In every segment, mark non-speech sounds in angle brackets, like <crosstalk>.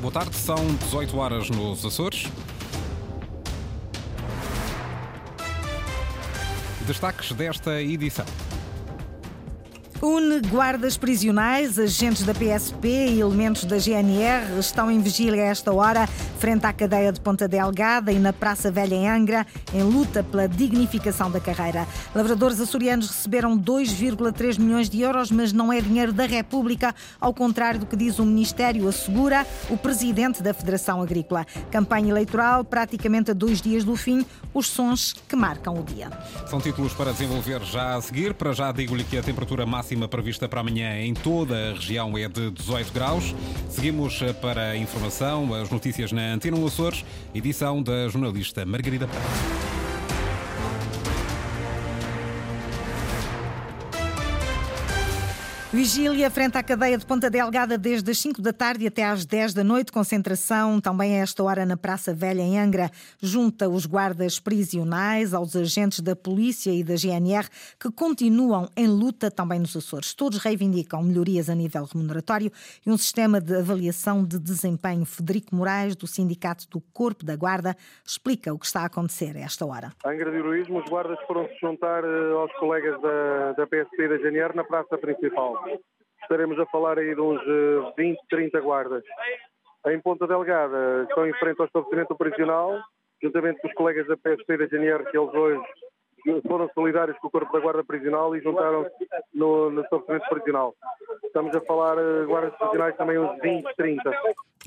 Boa tarde, são 18 horas nos Açores. Destaques desta edição. Une guardas prisionais, agentes da PSP e elementos da GNR estão em vigília a esta hora, frente à cadeia de Ponta Delgada e na Praça Velha em Angra, em luta pela dignificação da carreira. Lavradores açorianos receberam 2,3 milhões de euros, mas não é dinheiro da República, ao contrário do que diz o Ministério, assegura o presidente da Federação Agrícola. Campanha eleitoral praticamente a dois dias do fim, os sons que marcam o dia. São títulos para desenvolver já a seguir. Para já digo-lhe que a temperatura máxima prevista para amanhã em toda a região é de 18 graus. Seguimos para a informação, as notícias na Antena Açores, edição da jornalista Margarida Prata. Vigília frente à cadeia de Ponta Delgada desde as 5 da tarde até às 10 da noite. Concentração também a esta hora na Praça Velha em Angra. Junta os guardas prisionais aos agentes da polícia e da GNR que continuam em luta também nos Açores. Todos reivindicam melhorias a nível remuneratório e um sistema de avaliação de desempenho. Federico Moraes, do Sindicato do Corpo da Guarda, explica o que está a acontecer a esta hora. Angra de Heroísmo, os guardas foram se juntar eh, aos colegas da, da PSP e da GNR na praça principal. Estaremos a falar aí de uns 20, eh, 30 guardas. Em Ponta Delgada estão em frente ao estabelecimento operacional, juntamente com os colegas da PSP e da GNR, que eles hoje foram solidários com o Corpo da Guarda Prisional e juntaram-se no, no estabelecimento prisional. Estamos a falar de eh, guardas prisionais também uns 20, 30.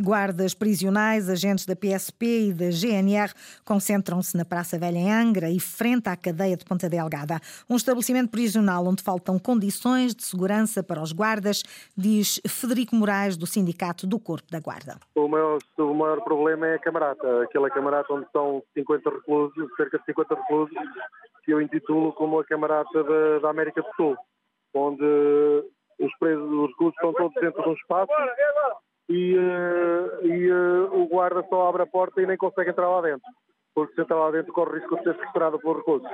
Guardas prisionais, agentes da PSP e da GNR concentram-se na Praça Velha em Angra e frente à cadeia de Ponta Delgada. Um estabelecimento prisional onde faltam condições de segurança para os guardas, diz Federico Moraes, do Sindicato do Corpo da Guarda. O maior, o maior problema é a camarata, aquela camarata onde estão 50 reclusos, cerca de 50 reclusos, que eu intitulo como a camarata da, da América do Sul, onde os presos, os reclusos estão todos dentro de um espaço e, uh, e uh, o guarda só abre a porta e nem consegue entrar lá dentro, porque se entrar lá dentro corre o risco de ser sequestrado por reclusos.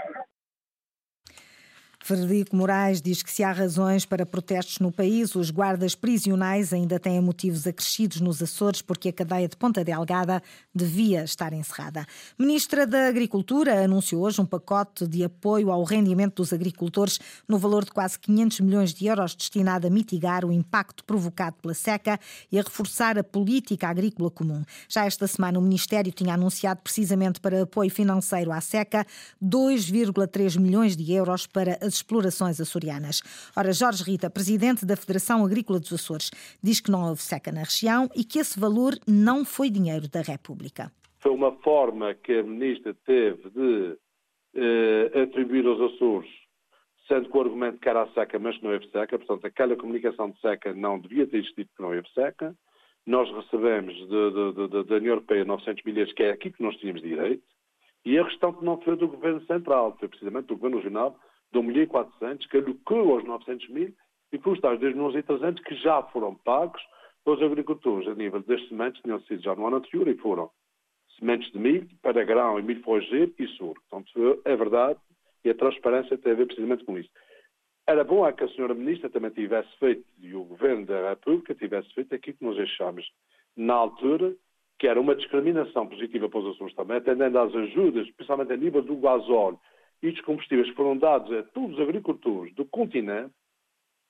Frederico Moraes diz que se há razões para protestos no país, os guardas prisionais ainda têm motivos acrescidos nos Açores porque a cadeia de Ponta Delgada devia estar encerrada. Ministra da Agricultura anunciou hoje um pacote de apoio ao rendimento dos agricultores no valor de quase 500 milhões de euros destinado a mitigar o impacto provocado pela seca e a reforçar a política agrícola comum. Já esta semana o Ministério tinha anunciado precisamente para apoio financeiro à seca 2,3 milhões de euros para as explorações açorianas. Ora, Jorge Rita, presidente da Federação Agrícola dos Açores, diz que não houve seca na região e que esse valor não foi dinheiro da República. Foi uma forma que a ministra teve de eh, atribuir aos Açores, sendo com o argumento que era a seca, mas que não houve seca, portanto, aquela comunicação de seca não devia ter existido porque não houve seca. Nós recebemos da União Europeia 900 milhões, que é aqui que nós tínhamos direito, e a questão que não foi do Governo Central, foi precisamente do Governo Regional, de 1.400, que alocou aos 900 mil e com os tais 2.300 que já foram pagos aos agricultores a nível das sementes, tinham sido já no ano anterior e foram sementes de milho para grão e milho forageiro e soro. Portanto, é verdade e a transparência tem a ver precisamente com isso. Era bom é que a senhora Ministra também tivesse feito, e o Governo da República tivesse feito aquilo que nós achámos na altura, que era uma discriminação positiva para os Açores também, atendendo às ajudas, principalmente a nível do gasóleo e dos combustíveis foram dados a todos os agricultores do continente,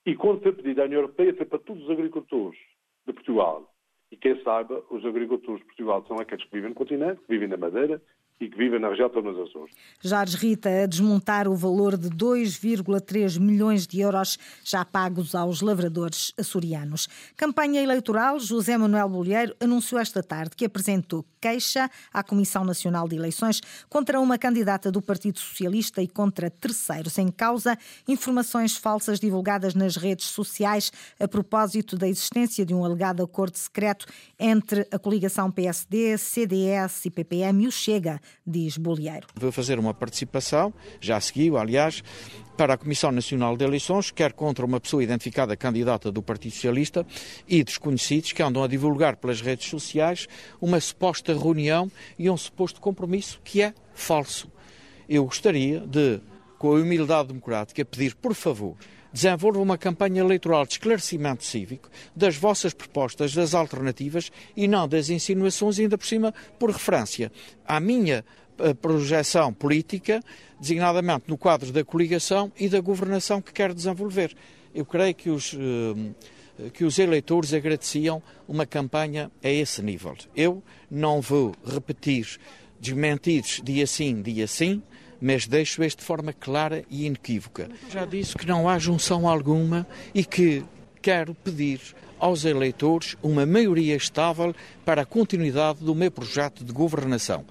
e quando foi pedido à União Europeia foi para todos os agricultores de Portugal. E quem saiba, os agricultores de Portugal são aqueles que vivem no continente, que vivem na Madeira, e que vivem na região as Açores. Jorge Rita a desmontar o valor de 2,3 milhões de euros já pagos aos lavradores açorianos. Campanha eleitoral, José Manuel Bolheiro anunciou esta tarde que apresentou queixa à Comissão Nacional de Eleições contra uma candidata do Partido Socialista e contra terceiros em causa informações falsas divulgadas nas redes sociais a propósito da existência de um alegado acordo secreto entre a coligação PSD, CDS e PPM e o Chega diz Bolieiro. Vou fazer uma participação, já seguiu, aliás, para a Comissão Nacional de Eleições, quer contra uma pessoa identificada candidata do Partido Socialista e desconhecidos que andam a divulgar pelas redes sociais uma suposta reunião e um suposto compromisso que é falso. Eu gostaria de, com a humildade democrática, pedir, por favor, desenvolva uma campanha eleitoral de esclarecimento cívico das vossas propostas, das alternativas e não das insinuações, ainda por cima, por referência à minha eh, projeção política, designadamente no quadro da coligação e da governação que quer desenvolver. Eu creio que os, eh, que os eleitores agradeciam uma campanha a esse nível. Eu não vou repetir desmentidos dia sim, dia sim, mas deixo este de forma clara e inequívoca. Já disse que não há junção alguma e que quero pedir aos eleitores uma maioria estável para a continuidade do meu projeto de governação.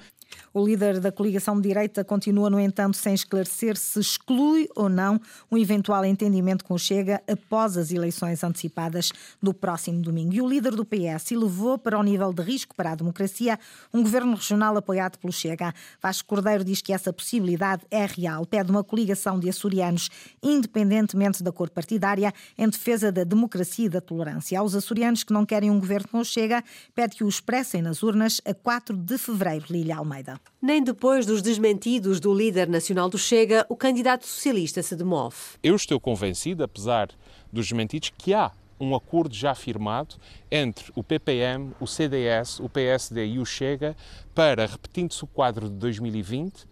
O líder da coligação de direita continua, no entanto, sem esclarecer se exclui ou não um eventual entendimento com o Chega após as eleições antecipadas do próximo domingo. E o líder do PS elevou para o nível de risco para a democracia um governo regional apoiado pelo Chega. Vasco Cordeiro diz que essa possibilidade é real. Pede uma coligação de açorianos, independentemente da cor partidária, em defesa da democracia e da tolerância. Aos açorianos que não querem um governo com o Chega, pede que o expressem nas urnas a 4 de fevereiro. Lília Almeida. Nem depois dos desmentidos do líder nacional do Chega, o candidato socialista se demove. Eu estou convencido, apesar dos desmentidos, que há um acordo já firmado entre o PPM, o CDS, o PSD e o Chega para, repetindo-se o quadro de 2020,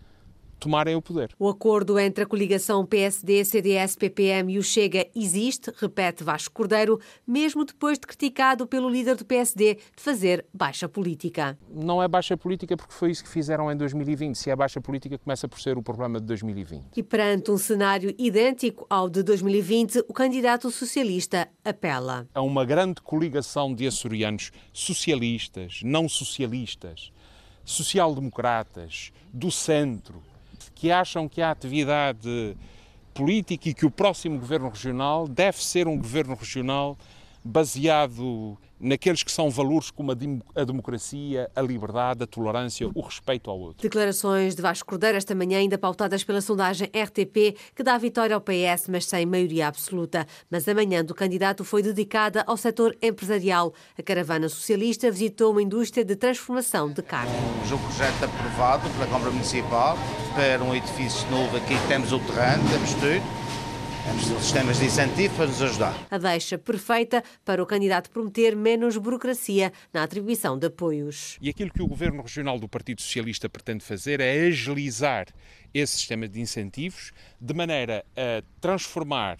tomarem o poder. O acordo entre a coligação PSD, CDS, PPM e o Chega existe, repete Vasco Cordeiro, mesmo depois de criticado pelo líder do PSD de fazer baixa política. Não é baixa política porque foi isso que fizeram em 2020. Se é baixa política, começa por ser o problema de 2020. E perante um cenário idêntico ao de 2020, o candidato socialista apela. A uma grande coligação de açorianos socialistas, não socialistas, social-democratas, do centro, que acham que a atividade política e que o próximo governo regional deve ser um governo regional baseado naqueles que são valores como a democracia, a liberdade, a tolerância, o respeito ao outro. Declarações de Vasco Cordeiro esta manhã, ainda pautadas pela sondagem RTP, que dá vitória ao PS, mas sem maioria absoluta. Mas a manhã do candidato foi dedicada ao setor empresarial. A caravana socialista visitou uma indústria de transformação de carne. Um projeto aprovado pela Câmara Municipal para um edifício novo aqui, temos o terreno, temos tudo temos sistemas de incentivo para nos ajudar. A deixa perfeita para o candidato prometer menos burocracia na atribuição de apoios. E aquilo que o Governo Regional do Partido Socialista pretende fazer é agilizar esse sistema de incentivos de maneira a transformar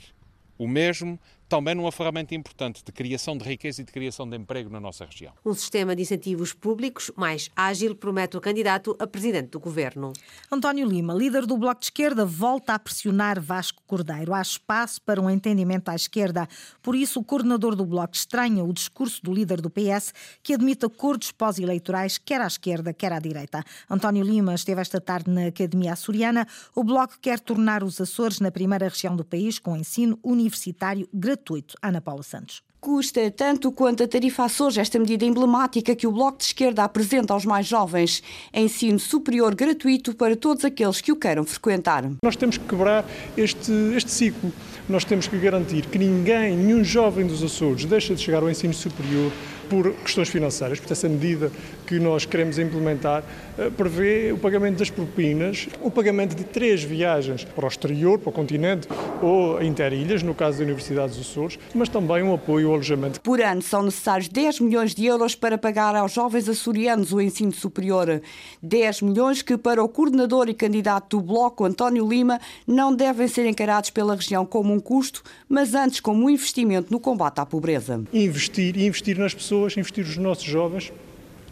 o mesmo também numa ferramenta importante de criação de riqueza e de criação de emprego na nossa região. Um sistema de incentivos públicos mais ágil promete o candidato a presidente do governo. António Lima, líder do Bloco de Esquerda, volta a pressionar Vasco Cordeiro. Há espaço para um entendimento à esquerda. Por isso, o coordenador do Bloco estranha o discurso do líder do PS, que admite acordos pós-eleitorais, quer à esquerda, quer à direita. António Lima esteve esta tarde na Academia Açoriana. O Bloco quer tornar os Açores na primeira região do país com ensino universitário gratuito gratuito. Ana Paula Santos. Custa tanto quanto a tarifa Açores, esta medida emblemática que o Bloco de Esquerda apresenta aos mais jovens. Ensino superior gratuito para todos aqueles que o queiram frequentar. Nós temos que quebrar este, este ciclo. Nós temos que garantir que ninguém, nenhum jovem dos Açores, deixa de chegar ao ensino superior por questões financeiras. Portanto, essa medida que nós queremos implementar eh, prevê o pagamento das propinas, o pagamento de três viagens para o exterior, para o continente ou interilhas, no caso da Universidade dos Açores, mas também um apoio ao alojamento. Por ano são necessários 10 milhões de euros para pagar aos jovens açorianos o ensino superior. 10 milhões que, para o coordenador e candidato do Bloco, António Lima, não devem ser encarados pela região como um custo, mas antes como um investimento no combate à pobreza. Investir investir nas pessoas, investir nos nossos jovens,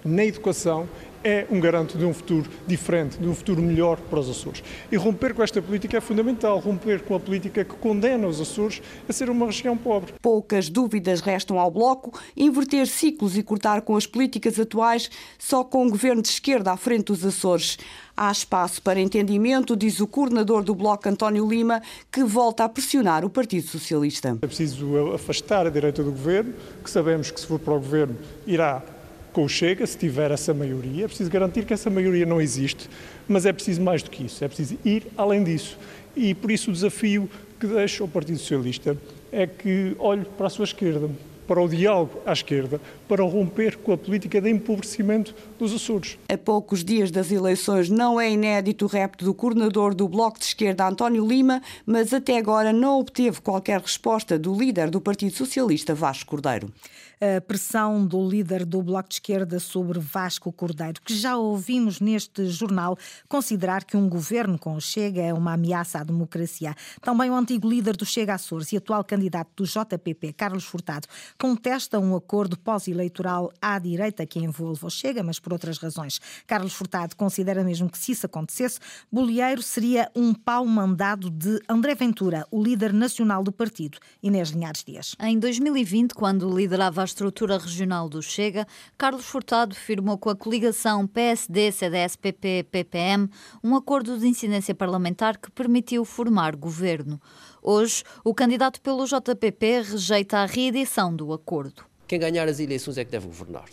na educação é um garanto de um futuro diferente, de um futuro melhor para os Açores. E romper com esta política é fundamental, romper com a política que condena os Açores a ser uma região pobre. Poucas dúvidas restam ao Bloco, inverter ciclos e cortar com as políticas atuais só com o governo de esquerda à frente dos Açores. Há espaço para entendimento, diz o coordenador do Bloco, António Lima, que volta a pressionar o Partido Socialista. É preciso afastar a direita do governo, que sabemos que se for para o governo irá com o Chega, se tiver essa maioria. É preciso garantir que essa maioria não existe, mas é preciso mais do que isso, é preciso ir além disso. E por isso o desafio que deixo ao Partido Socialista é que olhe para a sua esquerda, para o diálogo à esquerda, para romper com a política de empobrecimento dos Açores. A poucos dias das eleições não é inédito o repto do coordenador do Bloco de Esquerda, António Lima, mas até agora não obteve qualquer resposta do líder do Partido Socialista, Vasco Cordeiro a pressão do líder do Bloco de Esquerda sobre Vasco Cordeiro, que já ouvimos neste jornal considerar que um governo com o Chega é uma ameaça à democracia. Também o antigo líder do Chega Açores e atual candidato do JPP, Carlos Furtado, contesta um acordo pós-eleitoral à direita que envolve o Chega, mas por outras razões. Carlos Furtado considera mesmo que se isso acontecesse, Bolieiro seria um pau mandado de André Ventura, o líder nacional do partido, Inês Linhares Dias. Em 2020, quando liderava a estrutura regional do Chega, Carlos Furtado firmou com a coligação PSD-CDS-PP-PPM um acordo de incidência parlamentar que permitiu formar governo. Hoje, o candidato pelo JPP rejeita a reedição do acordo. Quem ganhar as eleições é que deve governar.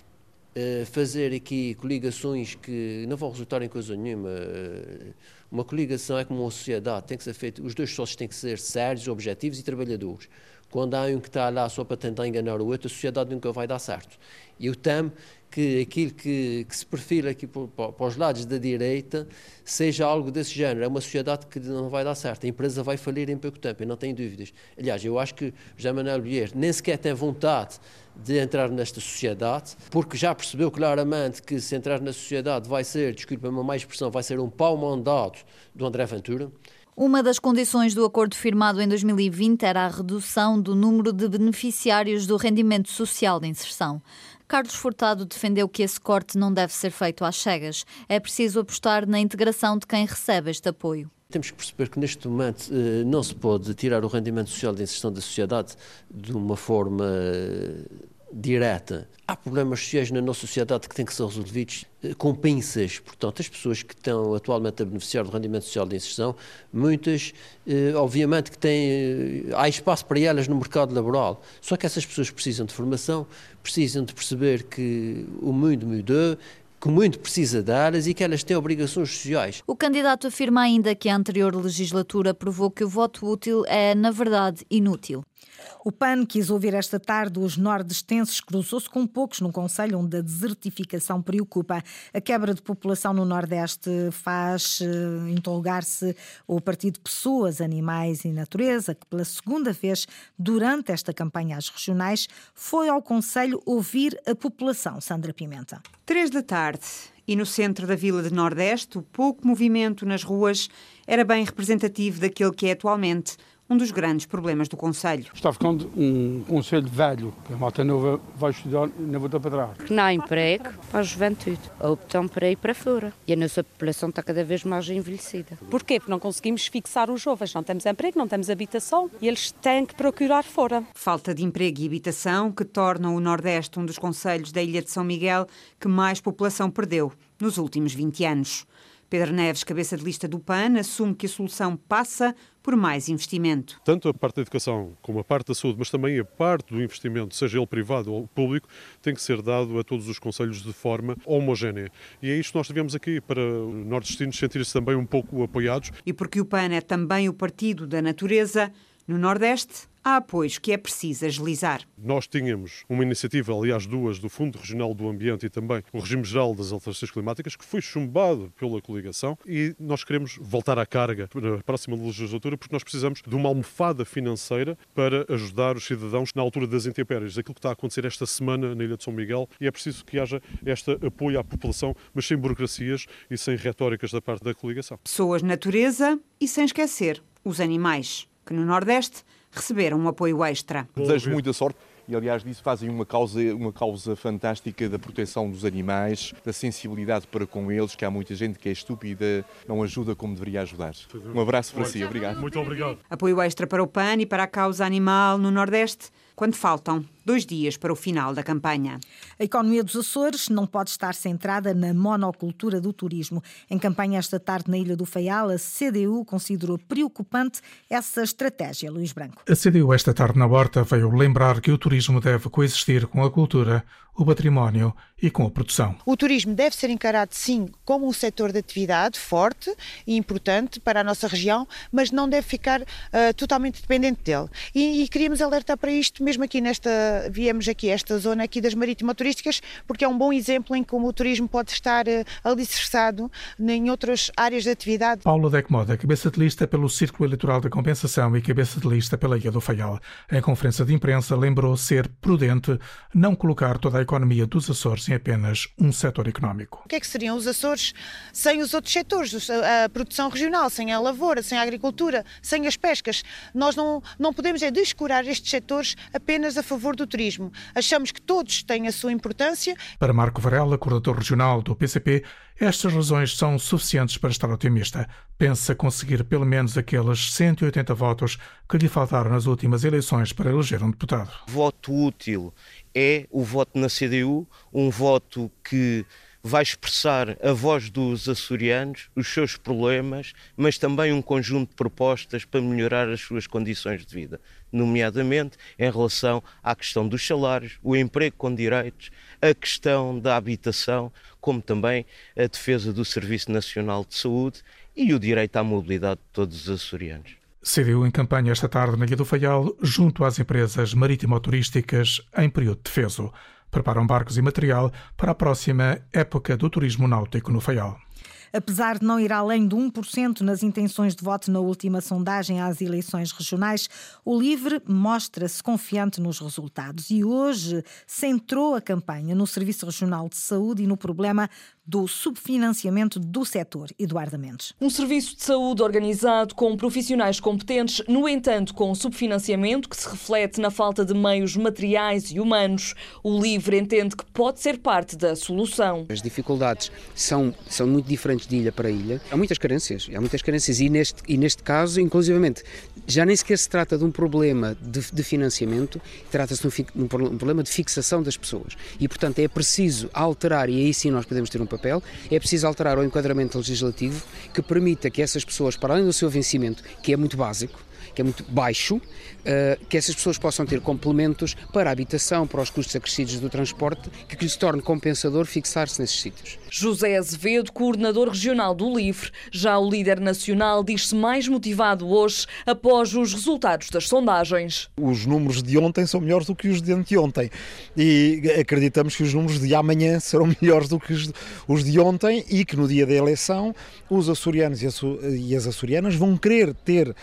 Fazer aqui coligações que não vão resultar em coisa nenhuma. Uma coligação é como uma sociedade, tem que ser feito, os dois sócios têm que ser sérios, objetivos e trabalhadores. Quando há um que está lá só para tentar enganar o outro, a sociedade nunca vai dar certo. E eu temo que aquilo que, que se perfila aqui para, os lados da direita seja algo desse género. É uma sociedade que não vai dar certo. A empresa vai falir em pouco tempo, eu não tenho dúvidas. Aliás, eu acho que José Manuel Bier nem sequer tem vontade de entrar nesta sociedade, porque já percebeu claramente que se entrar na sociedade vai ser, desculpa-me mais expressão, vai ser um pau mandado do André Ventura. Uma das condições do acordo firmado em 2020 era a redução do número de beneficiários do rendimento social de inserção. Carlos Furtado defendeu que esse corte não deve ser feito às cegas. É preciso apostar na integração de quem recebe este apoio. Temos que perceber que neste momento eh, não se pode tirar o rendimento social de inserção da sociedade de uma forma direta. Há problemas sociais na nossa sociedade que têm que ser resolvidos eh, com pinças. Portanto, as pessoas que estão atualmente a beneficiar do rendimento social de inserção, muitas, eh, obviamente, que têm, eh, há espaço para elas no mercado laboral. Só que essas pessoas precisam de formação, precisam de perceber que o mundo mudou, que muito precisa delas e que elas têm obrigações sociais. O candidato afirma ainda que a anterior legislatura provou que o voto útil é, na verdade, inútil. O PAN quis ouvir esta tarde os nordestenses, cruzou-se com poucos no Conselho, onde a desertificação preocupa. A quebra de população no Nordeste faz uh, interrogar-se o Partido Pessoas, Animais e Natureza, que pela segunda vez durante esta campanha às regionais foi ao Conselho ouvir a população. Sandra Pimenta. Três da tarde. E no centro da Vila de Nordeste, o pouco movimento nas ruas era bem representativo daquele que é atualmente um dos grandes problemas do Conselho. Está ficando um Conselho velho, que a malta nova vai estudar e não voltar para trás. Não há emprego para a juventude, optam para ir para fora. E a nossa população está cada vez mais envelhecida. Porquê? Porque não conseguimos fixar os jovens, não temos emprego, não temos habitação e eles têm que procurar fora. Falta de emprego e habitação que tornam o Nordeste um dos conselhos da Ilha de São Miguel que mais população perdeu nos últimos 20 anos. Pedro Neves, cabeça de lista do PAN, assume que a solução passa por mais investimento. Tanto a parte da educação como a parte da saúde, mas também a parte do investimento, seja ele privado ou público, tem que ser dado a todos os conselhos de forma homogénea. E é isto que nós tivemos aqui, para os nordestinos sentirem-se também um pouco apoiados. E porque o PAN é também o partido da natureza, no Nordeste há apoios que é preciso agilizar. Nós tínhamos uma iniciativa, aliás duas, do Fundo Regional do Ambiente e também o Regime Geral das Alterações Climáticas, que foi chumbado pela coligação e nós queremos voltar à carga na próxima legislatura porque nós precisamos de uma almofada financeira para ajudar os cidadãos na altura das intempéries. Aquilo que está a acontecer esta semana na Ilha de São Miguel e é preciso que haja este apoio à população, mas sem burocracias e sem retóricas da parte da coligação. Pessoas, natureza e sem esquecer os animais, que no Nordeste receberam um apoio extra. Desejo muita sorte e aliás disso fazem uma causa, uma causa fantástica da proteção dos animais, da sensibilidade para com eles, que há muita gente que é estúpida, não ajuda como deveria ajudar. Um abraço para si, obrigado. Muito obrigado. Apoio extra para o PAN e para a causa animal no Nordeste quando faltam dois dias para o final da campanha. A economia dos Açores não pode estar centrada na monocultura do turismo. Em campanha esta tarde na Ilha do Faial, a CDU considerou preocupante essa estratégia, Luís Branco. A CDU esta tarde na Horta veio lembrar que o turismo deve coexistir com a cultura. O património e com a produção. O turismo deve ser encarado, sim, como um setor de atividade forte e importante para a nossa região, mas não deve ficar uh, totalmente dependente dele. E, e, queríamos alertar para isto mesmo aqui nesta, viemos aqui esta zona aqui das marítimas turísticas, porque é um bom exemplo em como o turismo pode estar uh, alicerçado em outras áreas de atividade. Paulo Decmoda, cabeça de lista pelo Círculo Eleitoral da Compensação e cabeça de lista pela Ilha do Faial. Em conferência de imprensa, lembrou ser prudente não colocar toda a economia dos Açores em apenas um setor económico. O que é que seriam os Açores sem os outros setores? A produção regional, sem a lavoura, sem a agricultura, sem as pescas. Nós não, não podemos é descurar estes setores apenas a favor do turismo. Achamos que todos têm a sua importância. Para Marco Varela, coordenador regional do PCP, estas razões são suficientes para estar otimista. Pensa conseguir pelo menos aqueles 180 votos que lhe faltaram nas últimas eleições para eleger um deputado. Voto útil é o voto na CDU, um voto que vai expressar a voz dos açorianos, os seus problemas, mas também um conjunto de propostas para melhorar as suas condições de vida, nomeadamente em relação à questão dos salários, o emprego com direitos, a questão da habitação, como também a defesa do Serviço Nacional de Saúde e o direito à mobilidade de todos os açorianos. CDU em campanha esta tarde na Guia do Faial, junto às empresas marítimo-turísticas em período de defeso. Preparam barcos e material para a próxima época do turismo náutico no Faial. Apesar de não ir além de 1% nas intenções de voto na última sondagem às eleições regionais, o LIVRE mostra-se confiante nos resultados e hoje centrou a campanha no Serviço Regional de Saúde e no problema do subfinanciamento do setor. Eduardo Mendes. Um serviço de saúde organizado com profissionais competentes, no entanto, com subfinanciamento que se reflete na falta de meios materiais e humanos. O LIVRE entende que pode ser parte da solução. As dificuldades são, são muito diferentes de ilha para ilha. Há muitas carências, há muitas carências e neste, e neste caso, inclusivamente, já nem sequer se trata de um problema de, de financiamento, trata-se de um, um problema de fixação das pessoas. E, portanto, é preciso alterar, e aí sim nós podemos ter um papel, é preciso alterar o enquadramento legislativo que permita que essas pessoas, para além do seu vencimento, que é muito básico, que é muito baixo, eh, que essas pessoas possam ter complementos para a habitação, para os custos acrescidos do transporte, que lhes torne compensador fixar-se nesses sítios. José Azevedo, coordenador regional do LIVRE, já o líder nacional diz-se mais motivado hoje após os resultados das sondagens. Os números de ontem são melhores do que os de anteontem e acreditamos que os números de amanhã serão <laughs> melhores do que os de ontem e que no dia da eleição os açorianos e as açorianas vão querer ter uh,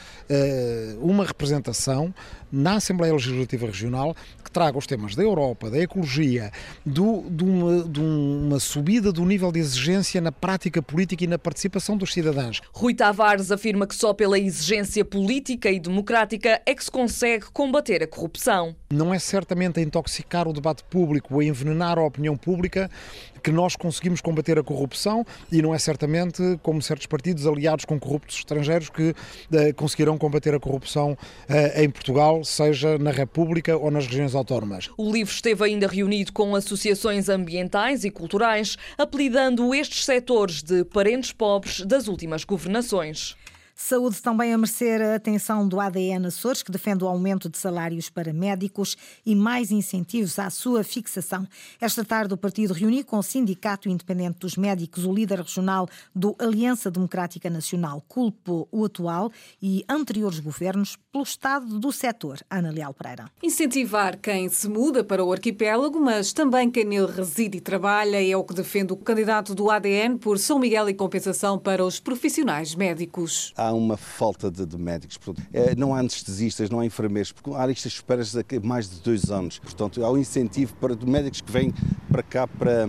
uma representação na Assembleia Legislativa Regional que traga os temas da Europa, da ecologia, do, de, uma, de, uma, subida do nível de exigência na prática política e na participação dos cidadãos. Rui Tavares afirma que só pela exigência política e democrática é que se consegue combater a corrupção. Não é certamente a intoxicar o debate público ou a envenenar a opinião pública que nós conseguimos combater a corrupção e não é certamente como certos partidos aliados com corruptos estrangeiros que uh, conseguirão combater a corrupção uh, em Portugal, seja na República ou nas regiões autónomas. O livro esteve ainda reunido com associações ambientais e culturais, apelidando estes setores de parentes pobres das últimas governações. Saúde também a merecer a atenção do ADN Açores, que defende o aumento de salários para médicos e mais incentivos à sua fixação. Esta tarde, o partido reuniu com o Sindicato Independente dos Médicos, o líder regional do Aliança Democrática Nacional, culpou o atual e anteriores governos pelo estado do setor. Ana Leal Pereira. Incentivar quem se muda para o arquipélago, mas também quem nele reside e trabalha, é o que defende o candidato do ADN por São Miguel e compensação para os profissionais médicos. Há uma falta de, de médicos. Portanto, é, não há anestesistas, não há enfermeiros, porque há listas de esperas de mais de dois anos. Portanto, há um incentivo para médicos que vêm para cá para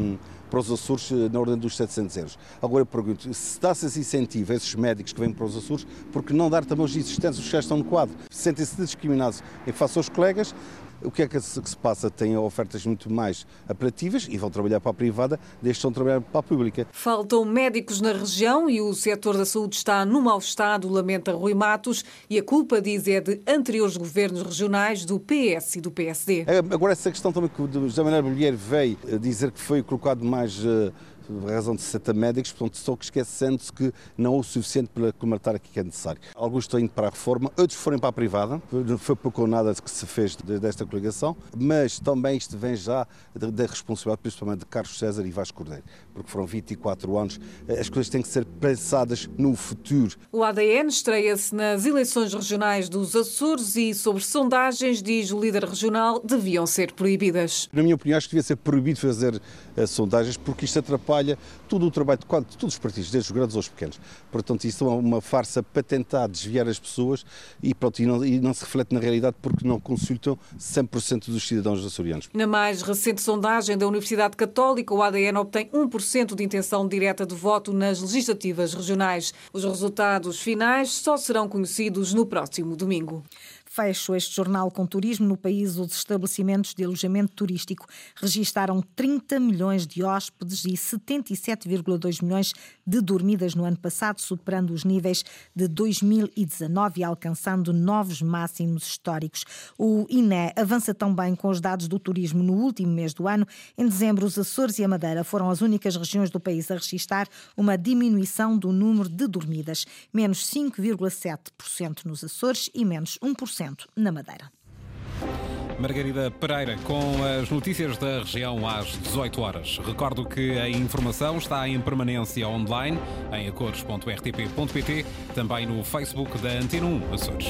para os Açores eh, na ordem dos 700 euros. Agora eu pergunto, se dá-se esse incentivo a esses médicos que vêm para os Açores, por que não dar também os existentes, os que já estão no quadro? Sentem-se discriminados em face aos colegas, o que é que se, passa? Têm ofertas muito mais apelativas e vão trabalhar para a privada, desde estão trabalhar para a pública. Faltam médicos na região e o setor da saúde está no mau estado, lamenta Rui Matos, e a culpa, diz, é de anteriores governos regionais do PS e do PSD. É, agora, essa questão também que o José Manuel Bolheiro veio dizer que foi colocado mais. Por razão de 60 médicos, portanto, estou esquecendo-se que não é o suficiente para colmatar aquilo que é necessário. Alguns estão indo para a reforma, outros foram para a privada, não foi pouco ou nada que se fez desta coligação, mas também isto vem já da responsabilidade, principalmente de Carlos César e Vasco Cordeiro, porque foram 24 anos, as coisas têm que ser pensadas no futuro. O ADN estreia-se nas eleições regionais dos Açores e, sobre sondagens, diz o líder regional, deviam ser proibidas. Na minha opinião, acho que devia ser proibido fazer uh, sondagens, porque isto atrapalha todo o trabalho de quanto, todos os partidos, desde os grandes aos pequenos. Portanto, isto é uma farsa para tentar desviar as pessoas e, pronto, e, não, e não se reflete na realidade porque não consultam 100% dos cidadãos açorianos. Na mais recente sondagem da Universidade Católica, o ADN obtém 1% de intenção direta de voto nas legislativas regionais. Os resultados finais só serão conhecidos no próximo domingo. Fecho este jornal com turismo no país. Os estabelecimentos de alojamento turístico registaram 30 milhões de hóspedes e 77,2 milhões de dormidas no ano passado, superando os níveis de 2019 e alcançando novos máximos históricos. O INE avança também com os dados do turismo no último mês do ano. Em dezembro, os Açores e a Madeira foram as únicas regiões do país a registrar uma diminuição do número de dormidas, menos 5,7% nos Açores e menos 1% na Madeira. Margarida Pereira com as notícias da região às 18 horas. Recordo que a informação está em permanência online em acores.rtp.pt, também no Facebook da Antena 1 Açores.